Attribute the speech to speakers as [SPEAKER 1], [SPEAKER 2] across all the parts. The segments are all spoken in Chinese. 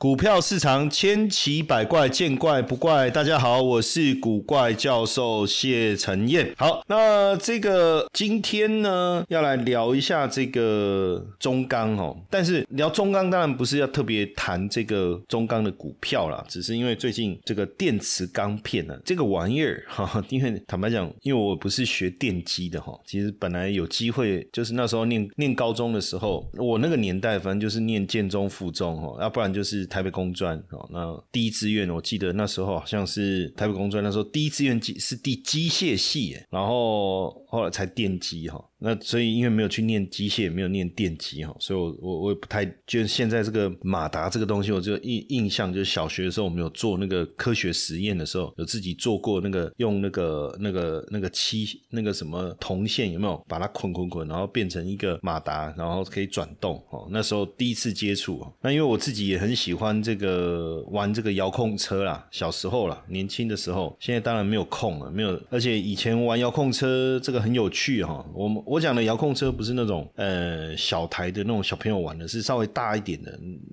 [SPEAKER 1] 股票市场千奇百怪，见怪不怪。大家好，我是古怪教授谢承彦。好，那这个今天呢，要来聊一下这个中钢哦。但是聊中钢，当然不是要特别谈这个中钢的股票啦，只是因为最近这个电磁钢片呢，这个玩意儿哈，因为坦白讲，因为我不是学电机的哈，其实本来有机会，就是那时候念念高中的时候，我那个年代反正就是念建中、附中哦，要不然就是台北工专哦。那第一志愿，我记得那时候好像是台北工专，那时候第一志愿机是第机械系，然后后来才电机哈。那所以因为没有去念机械，没有念电机哈，所以我我我也不太就现在这个马达这个东西，我就印印象就是小学的时候我们有做那个科学实验的时候，有自己做过那个用那个那个那个漆那个什么铜线有没有把它捆捆捆，然后变成一个马达，然后可以转动哦。那时候第一次接触，那因为我自己也很喜欢这个玩这个遥控车啦，小时候啦，年轻的时候，现在当然没有空了，没有，而且以前玩遥控车这个很有趣哈，我们。我讲的遥控车不是那种呃小台的那种小朋友玩的，是稍微大一点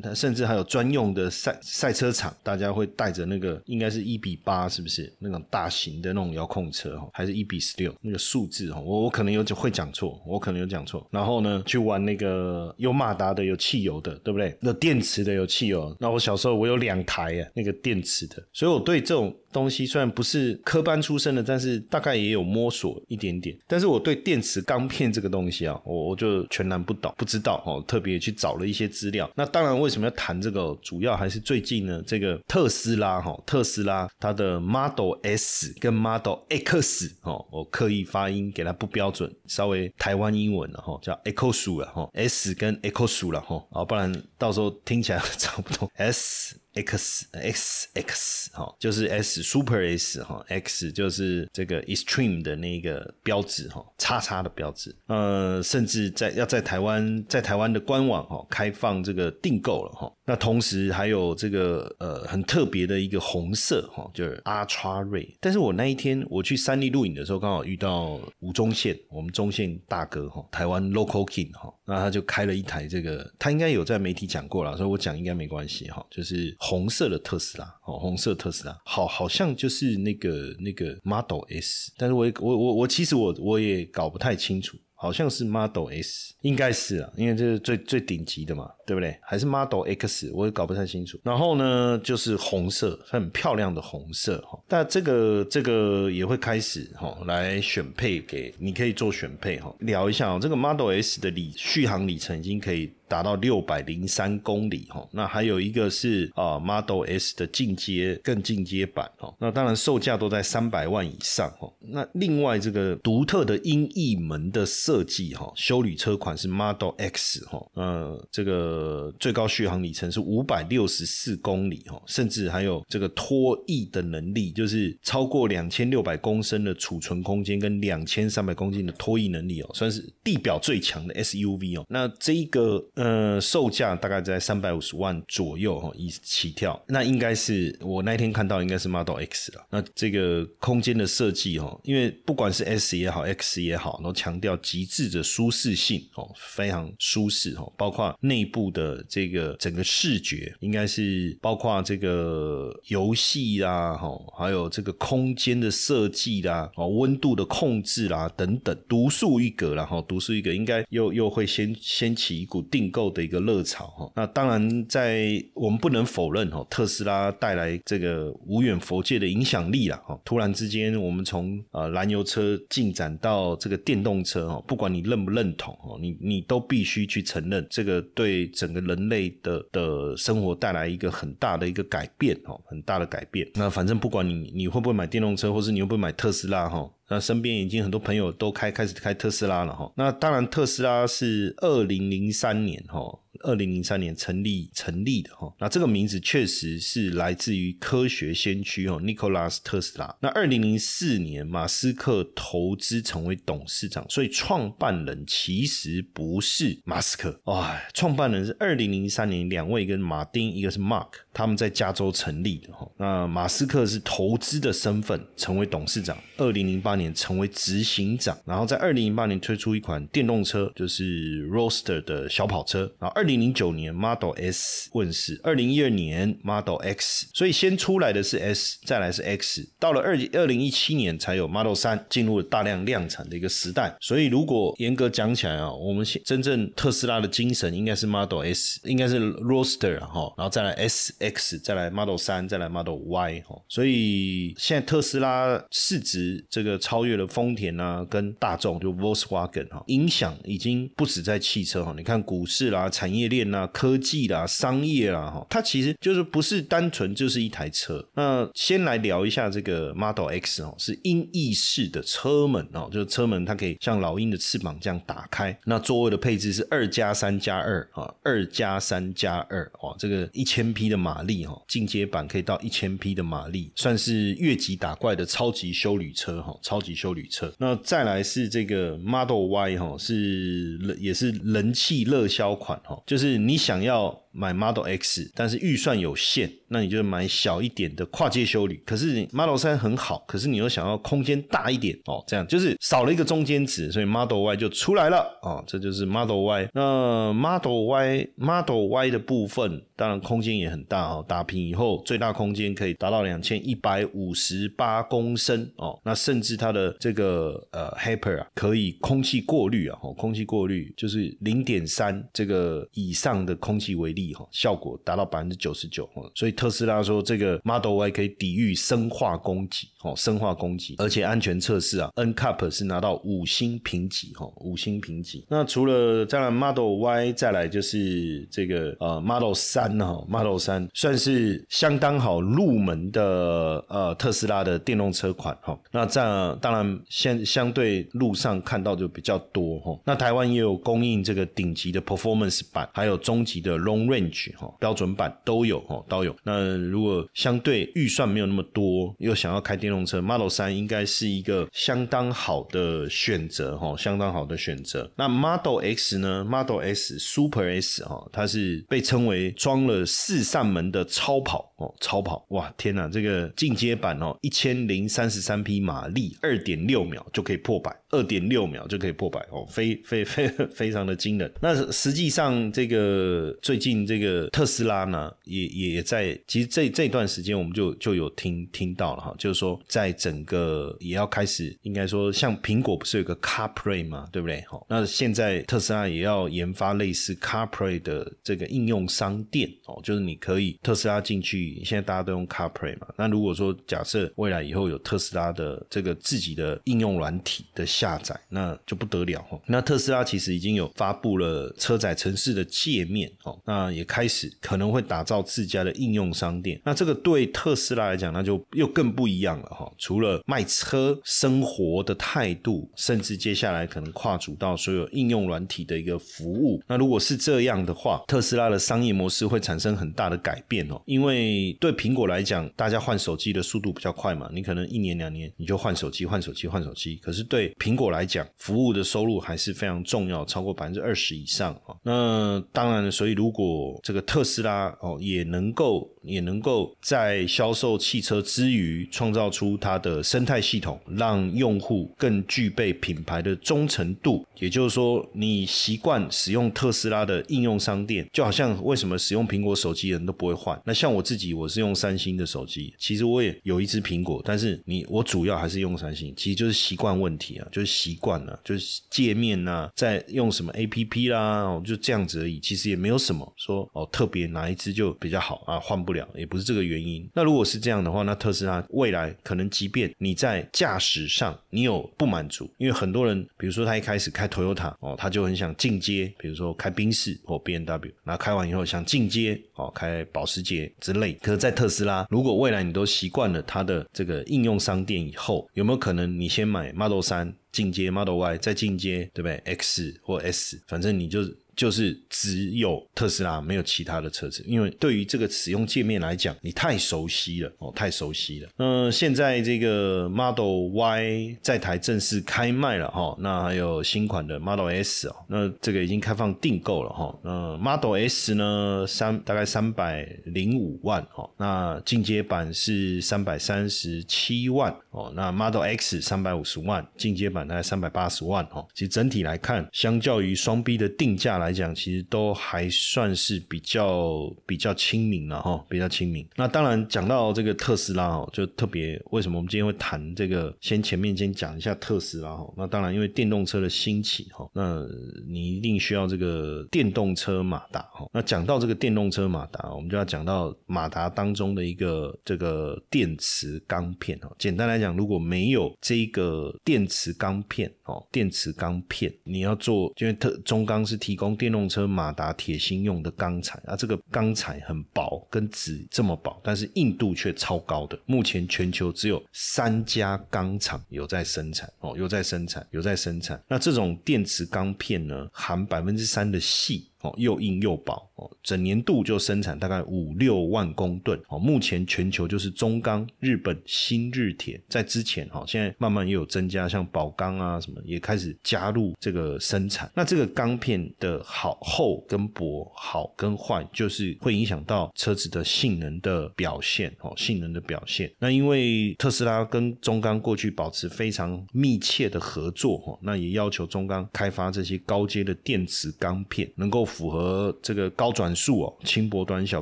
[SPEAKER 1] 的，甚至还有专用的赛赛车场，大家会带着那个应该是一比八，是不是那种大型的那种遥控车哈？还是一比十六那个数字哈？我我可能有会讲错，我可能有讲错。然后呢，去玩那个有马达的，有汽油的，对不对？有电池的，有汽油。那我小时候我有两台啊，那个电池的，所以我对这种。东西虽然不是科班出身的，但是大概也有摸索一点点。但是我对电池钢片这个东西啊，我我就全然不懂，不知道哦。特别去找了一些资料。那当然，为什么要谈这个？主要还是最近呢，这个特斯拉哈，特斯拉它的 Model S 跟 Model X 哦，我刻意发音给它不标准，稍微台湾英文了哈，叫 X 了哈，S 跟 Echo 数了哈，啊，不然到时候听起来 差不多 S。X X X 哈，就是 S Super S 哈，X 就是这个 Extreme 的那个标志哈，叉叉的标志。呃，甚至在要在台湾，在台湾的官网哈开放这个订购了哈。那同时还有这个呃很特别的一个红色哈，就是阿川瑞。但是我那一天我去三立录影的时候，刚好遇到吴宗宪，我们中宪大哥哈，台湾 Local King 哈，那他就开了一台这个，他应该有在媒体讲过了，所以我讲应该没关系哈，就是红色的特斯拉哦，红色特斯拉，好好像就是那个那个 Model S，但是我我我我其实我我也搞不太清楚。好像是 Model S，应该是啊，因为这是最最顶级的嘛，对不对？还是 Model X，我也搞不太清楚。然后呢，就是红色，很漂亮的红色哈。但这个这个也会开始哈，来选配给你可以做选配哈。聊一下哦，这个 Model S 的里续航里程已经可以。达到六百零三公里哈，那还有一个是啊 Model S 的进阶更进阶版哈，那当然售价都在三百万以上哈。那另外这个独特的音译门的设计哈，修旅车款是 Model X 哈，呃，这个最高续航里程是五百六十四公里哈，甚至还有这个脱翼的能力，就是超过两千六百公升的储存空间跟两千三百公斤的脱翼能力哦，算是地表最强的 SUV 哦。那这一个。呃，售价大概在三百五十万左右哈，一起跳。那应该是我那天看到应该是 Model X 了。那这个空间的设计哈，因为不管是 S 也好，X 也好，都强调极致的舒适性哦，非常舒适哦。包括内部的这个整个视觉，应该是包括这个游戏啦，哈，还有这个空间的设计啦，哦，温度的控制啦等等，独树一格然后独树一格，应该又又会掀掀起一股定。购的一个热潮哈，那当然在我们不能否认哈，特斯拉带来这个无远佛界的影响力了哈。突然之间，我们从呃燃油车进展到这个电动车哈，不管你认不认同哦，你你都必须去承认这个对整个人类的的生活带来一个很大的一个改变哦，很大的改变。那反正不管你你会不会买电动车，或是你会不会买特斯拉哈。那身边已经很多朋友都开开始开特斯拉了哈。那当然，特斯拉是二零零三年哈，二零零三年成立成立的哈。那这个名字确实是来自于科学先驱哦，尼古拉斯特斯拉。那二零零四年马斯克投资成为董事长，所以创办人其实不是马斯克哎，创办人是二零零三年两位，一个马丁，一个是 Mark，他们在加州成立的哈。那马斯克是投资的身份成为董事长，二零零八年成为执行长，然后在二零零八年推出一款电动车，就是 r o a s t e r 的小跑车。然后二零零九年 Model S 问世，二零一二年 Model X，所以先出来的是 S，再来是 X，到了二二零一七年才有 Model 三进入了大量量产的一个时代。所以如果严格讲起来啊，我们真正特斯拉的精神应该是 Model S，应该是 r o a s t e r 哈，然后再来 S X，再来 Model 三，再来 Model Y 哈。所以现在特斯拉市值这个超越了丰田啊，跟大众就 Volkswagen 哈，影响已经不止在汽车哈。你看股市啦、产业链啦、科技啦、商业啦哈，它其实就是不是单纯就是一台车。那先来聊一下这个 Model X 哦，是音译式的车门哦，就是车门它可以像老鹰的翅膀这样打开。那座位的配置是二加三加二啊，二加三加二哦，这个一千匹的马力哈，进阶版可以到一千匹的马力，算是越级打怪的超级修旅车哈，超超级修旅车。那再来是这个 Model Y 哈，是也是人气热销款哈，就是你想要。买 Model X，但是预算有限，那你就买小一点的跨界修理。可是 Model 三很好，可是你又想要空间大一点哦，这样就是少了一个中间值，所以 Model Y 就出来了哦，这就是 Model Y。那 Model Y Model Y 的部分，当然空间也很大哦，打平以后最大空间可以达到两千一百五十八公升哦，那甚至它的这个呃 Hyper 啊，可以空气过滤啊，哦，空气过滤就是零点三这个以上的空气为例。效果达到百分之九十九，所以特斯拉说这个 Model Y 可以抵御生化攻击，哦，生化攻击，而且安全测试啊，NCAP 是拿到五星评级，哈，五星评级。那除了再来 Model Y，再来就是这个呃 Model 三哈，Model 三算是相当好入门的呃特斯拉的电动车款，哈。那这样当然相相对路上看到就比较多，哈。那台湾也有供应这个顶级的 Performance 版，还有中级的 Long Range。Range 哈标准版都有哈都有。那如果相对预算没有那么多，又想要开电动车，Model 三应该是一个相当好的选择哈，相当好的选择。那 Model X 呢？Model S Super S 哈，它是被称为装了四扇门的超跑哦，超跑哇天哪！这个进阶版哦，一千零三十三匹马力，二点六秒就可以破百，二点六秒就可以破百哦，非非非非常的惊人。那实际上这个最近。这个特斯拉呢，也也在，其实这这段时间我们就就有听听到了哈，就是说在整个也要开始，应该说像苹果不是有个 CarPlay 嘛，对不对？好，那现在特斯拉也要研发类似 CarPlay 的这个应用商店哦，就是你可以特斯拉进去，现在大家都用 CarPlay 嘛，那如果说假设未来以后有特斯拉的这个自己的应用软体的下载，那就不得了哈。那特斯拉其实已经有发布了车载城市的界面哦，那。也开始可能会打造自家的应用商店，那这个对特斯拉来讲，那就又更不一样了哈。除了卖车生活的态度，甚至接下来可能跨足到所有应用软体的一个服务。那如果是这样的话，特斯拉的商业模式会产生很大的改变哦。因为对苹果来讲，大家换手机的速度比较快嘛，你可能一年两年你就换手机、换手机、换手机。可是对苹果来讲，服务的收入还是非常重要，超过百分之二十以上啊。那当然，所以如果这个特斯拉哦，也能够也能够在销售汽车之余，创造出它的生态系统，让用户更具备品牌的忠诚度。也就是说，你习惯使用特斯拉的应用商店，就好像为什么使用苹果手机的人都不会换？那像我自己，我是用三星的手机，其实我也有一只苹果，但是你我主要还是用三星，其实就是习惯问题啊，就是习惯了，就是界面呐，在用什么 A P P 啦，就这样子而已，其实也没有什么说。哦，特别哪一只就比较好啊？换不了也不是这个原因。那如果是这样的话，那特斯拉未来可能，即便你在驾驶上你有不满足，因为很多人，比如说他一开始开 Toyota 哦，他就很想进阶，比如说开宾士或 B N W，那开完以后想进阶哦，开保时捷之类。可是，在特斯拉，如果未来你都习惯了它的这个应用商店以后，有没有可能你先买 Model 三进阶 Model Y 再进阶，对不对？X 或 S，反正你就。就是只有特斯拉，没有其他的车子，因为对于这个使用界面来讲，你太熟悉了哦，太熟悉了。那现在这个 Model Y 在台正式开卖了哈，那还有新款的 Model S 哦，那这个已经开放订购了哈。那 Model S 呢，三大概三百零五万哦，那进阶版是三百三十七万哦，那 Model X 三百五十万，进阶版大概三百八十万哦。其实整体来看，相较于双 B 的定价来来讲，其实都还算是比较比较亲民了哈，比较亲民。那当然讲到这个特斯拉哦，就特别为什么我们今天会谈这个？先前面先讲一下特斯拉哈。那当然因为电动车的兴起哈，那你一定需要这个电动车马达哈。那讲到这个电动车马达，我们就要讲到马达当中的一个这个电池钢片哦。简单来讲，如果没有这个电池钢片哦，电池钢片你要做，因为特中钢是提供电动车马达铁芯用的钢材啊，这个钢材很薄，跟纸这么薄，但是硬度却超高的。目前全球只有三家钢厂有在生产哦，有在生产，有在生产。那这种电池钢片呢，含百分之三的细。哦，又硬又薄哦，整年度就生产大概五六万公吨哦。目前全球就是中钢、日本新日铁，在之前哈，现在慢慢也有增加，像宝钢啊什么也开始加入这个生产。那这个钢片的好厚跟薄、好跟坏，就是会影响到车子的性能的表现哦，性能的表现。那因为特斯拉跟中钢过去保持非常密切的合作哈，那也要求中钢开发这些高阶的电池钢片，能够。符合这个高转速哦、轻薄短小、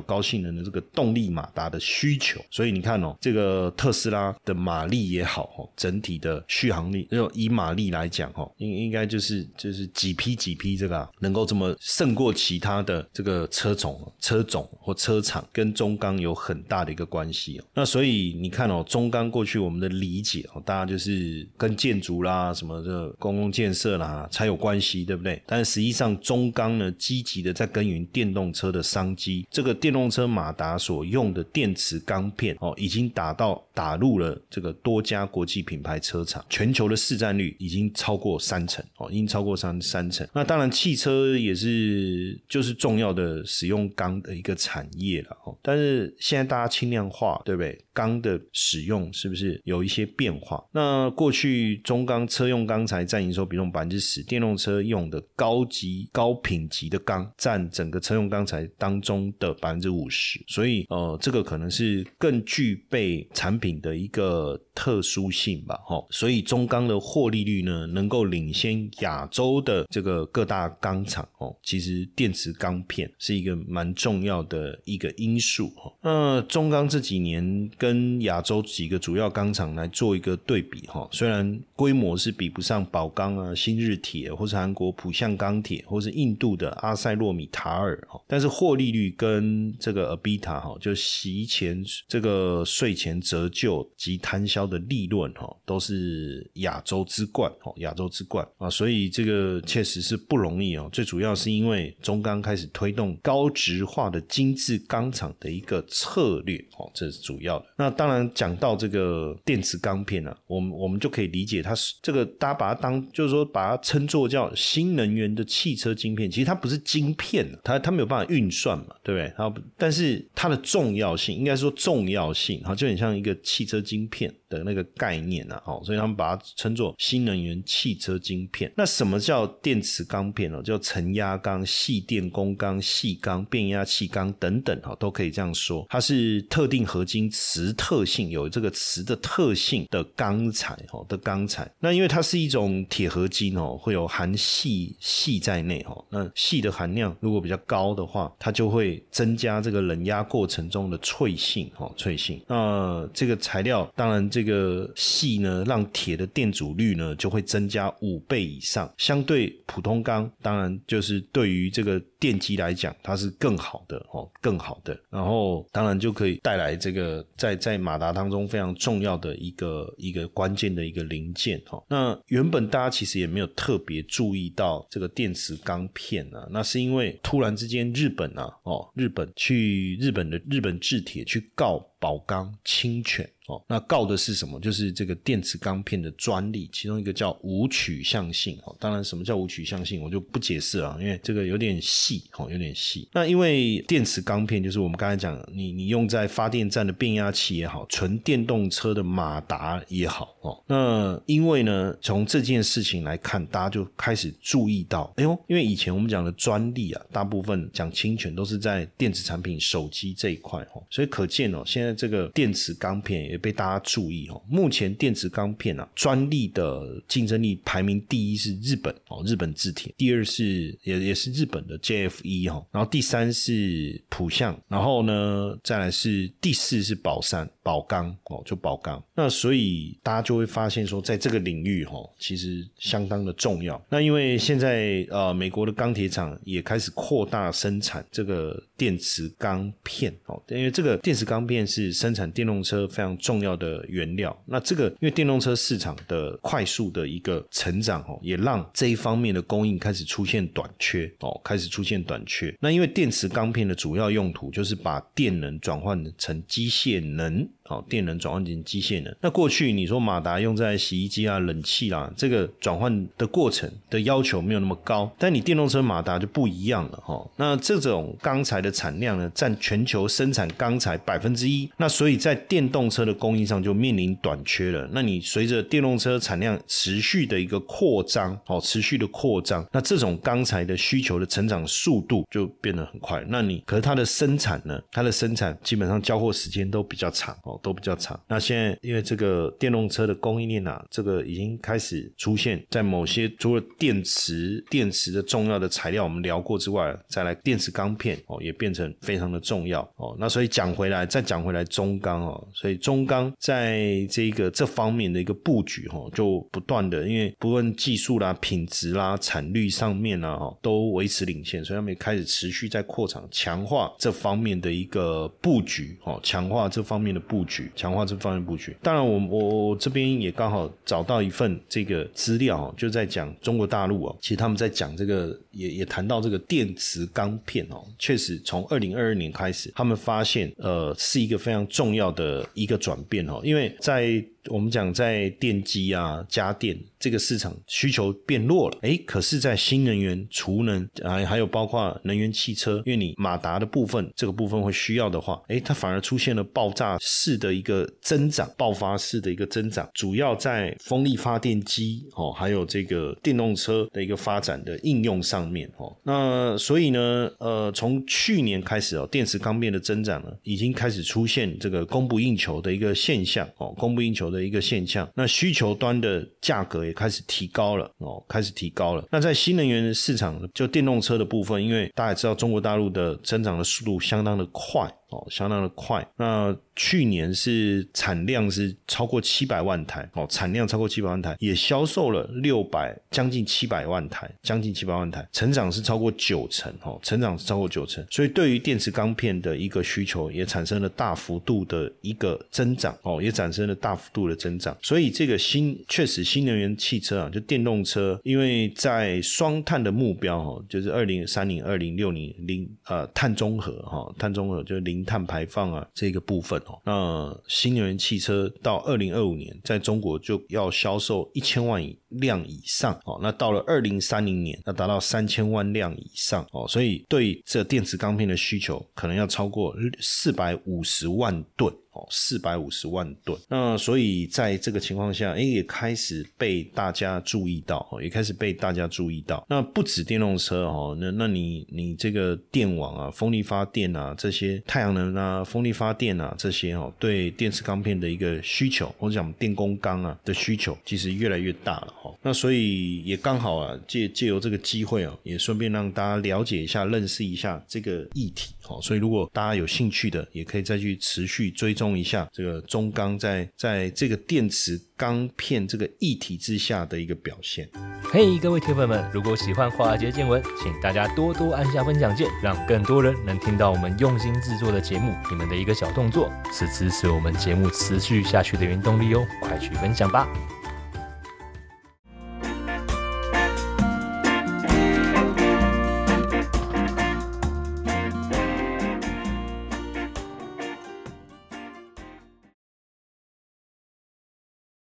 [SPEAKER 1] 高性能的这个动力马达的需求，所以你看哦，这个特斯拉的马力也好哦，整体的续航力，就以马力来讲哦，应应该就是就是几匹几匹这个能够这么胜过其他的这个车种、车种或车厂，跟中钢有很大的一个关系哦。那所以你看哦，中钢过去我们的理解哦，大家就是跟建筑啦、什么的公共建设啦才有关系，对不对？但实际上中钢呢，基积极的在耕耘电动车的商机，这个电动车马达所用的电池钢片哦，已经打到打入了这个多家国际品牌车厂，全球的市占率已经超过三成哦，已经超过三三成。那当然，汽车也是就是重要的使用钢的一个产业了哦。但是现在大家轻量化，对不对？钢的使用是不是有一些变化？那过去中钢车用钢材占营收比重百分之十，电动车用的高级高品级的。钢占整个车用钢材当中的百分之五十，所以呃，这个可能是更具备产品的一个特殊性吧，哈。所以中钢的获利率呢，能够领先亚洲的这个各大钢厂哦。其实电池钢片是一个蛮重要的一个因素哈。那中钢这几年跟亚洲几个主要钢厂来做一个对比哈，虽然规模是比不上宝钢啊、新日铁，或是韩国浦项钢铁，或是印度的阿。塞洛米塔尔哈，但是获利率跟这个 Abita 哈，就席前这个税前折旧及摊销的利润哈，都是亚洲之冠哈，亚洲之冠啊，所以这个确实是不容易哦。最主要是因为中钢开始推动高值化的精致钢厂的一个策略哦，这是主要的。那当然讲到这个电池钢片呢，我们我们就可以理解它是这个大家把它当就是说把它称作叫新能源的汽车晶片，其实它不是。晶片，它它没有办法运算嘛，对不对？它但是它的重要性，应该说重要性，哈，就很像一个汽车晶片。的那个概念啊，哦，所以他们把它称作新能源汽车晶片。那什么叫电池钢片哦？叫沉压钢、细电工钢、细钢、变压气钢等等，哈，都可以这样说。它是特定合金磁特性，有这个磁的特性的钢材，哦的钢材。那因为它是一种铁合金哦，会有含细细在内，哦，那细的含量如果比较高的话，它就会增加这个冷压过程中的脆性，哦，脆性。那这个材料当然。这个细呢，让铁的电阻率呢就会增加五倍以上，相对普通钢，当然就是对于这个电机来讲，它是更好的哦，更好的。然后当然就可以带来这个在在马达当中非常重要的一个一个关键的一个零件哦。那原本大家其实也没有特别注意到这个电池钢片啊，那是因为突然之间日本啊哦，日本去日本的日本制铁去告。宝钢、侵权。哦，那告的是什么？就是这个电池钢片的专利，其中一个叫无取向性。哦，当然，什么叫无取向性，我就不解释了，因为这个有点细，哦，有点细。那因为电池钢片就是我们刚才讲，你你用在发电站的变压器也好，纯电动车的马达也好，哦，那因为呢，从这件事情来看，大家就开始注意到，哎呦，因为以前我们讲的专利啊，大部分讲侵权都是在电子产品、手机这一块，哦，所以可见哦，现在那这个电池钢片也。被大家注意哦，目前电池钢片啊专利的竞争力排名第一是日本哦，日本制铁，第二是也也是日本的 JFE 哦，然后第三是浦项，然后呢再来是第四是宝山宝钢哦，就宝钢。那所以大家就会发现说，在这个领域哦，其实相当的重要。那因为现在呃，美国的钢铁厂也开始扩大生产这个电池钢片哦，因为这个电池钢片是是生产电动车非常。重要的原料，那这个因为电动车市场的快速的一个成长哦，也让这一方面的供应开始出现短缺哦，开始出现短缺。那因为电池钢片的主要用途就是把电能转换成机械能。好，电能转换成机械能。那过去你说马达用在洗衣机啊、冷气啦，这个转换的过程的要求没有那么高。但你电动车马达就不一样了哈。那这种钢材的产量呢，占全球生产钢材百分之一。那所以在电动车的供应上就面临短缺了。那你随着电动车产量持续的一个扩张，哦，持续的扩张，那这种钢材的需求的成长速度就变得很快。那你可是它的生产呢？它的生产基本上交货时间都比较长哦。都比较长。那现在因为这个电动车的供应链啊，这个已经开始出现在某些除了电池、电池的重要的材料我们聊过之外，再来电池钢片哦，也变成非常的重要哦。那所以讲回来，再讲回来中钢哦，所以中钢在这个这方面的一个布局哈，就不断的，因为不论技术啦、品质啦、产率上面啊，哈，都维持领先，所以他们也开始持续在扩厂，强化这方面的一个布局哦，强化这方面的布。局强化这方面布局，当然我我我这边也刚好找到一份这个资料，就在讲中国大陆哦，其实他们在讲这个也也谈到这个电磁钢片哦，确实从二零二二年开始，他们发现呃是一个非常重要的一个转变哦，因为在我们讲在电机啊家电。这个市场需求变弱了，哎，可是，在新能源、储能啊，还有包括能源汽车，因为你马达的部分这个部分会需要的话，哎，它反而出现了爆炸式的一个增长，爆发式的一个增长，主要在风力发电机哦，还有这个电动车的一个发展的应用上面哦。那所以呢，呃，从去年开始哦，电池钢片的增长呢，已经开始出现这个供不应求的一个现象哦，供不应求的的一个现象。那需求端的价格。也开始提高了哦，开始提高了。那在新能源市场，就电动车的部分，因为大家知道中国大陆的增长的速度相当的快。哦，相当的快。那去年是产量是超过七百万台，哦，产量超过七百万台，也销售了六百将近七百万台，将近七百万台，成长是超过九成，哦，成长是超过九成。所以对于电池钢片的一个需求，也产生了大幅度的一个增长，哦，也产生了大幅度的增长。所以这个新确实新能源汽车啊，就电动车，因为在双碳的目标，哦，就是二零三零、二零六零零呃碳中和，哈，碳中和就是零。碳排放啊，这个部分哦，那新能源汽车到二零二五年在中国就要销售一千万辆以上哦，那到了二零三零年要达到三千万辆以上哦，所以对这电池钢片的需求可能要超过四百五十万吨。四百五十万吨，那所以在这个情况下，哎，也开始被大家注意到，也开始被大家注意到。那不止电动车哦，那那你你这个电网啊、风力发电啊这些太阳能啊、风力发电啊这些哦，对电池钢片的一个需求，或者讲电工钢啊的需求，其实越来越大了哈。那所以也刚好啊，借借由这个机会啊，也顺便让大家了解一下、认识一下这个议题。好，所以如果大家有兴趣的，也可以再去持续追踪一下这个中钢在在这个电池钢片这个议题之下的一个表现。
[SPEAKER 2] 嘿，各位铁粉们，如果喜欢华尔街见闻，请大家多多按下分享键，让更多人能听到我们用心制作的节目。你们的一个小动作，是支持我们节目持续下去的原动力哦，快去分享吧。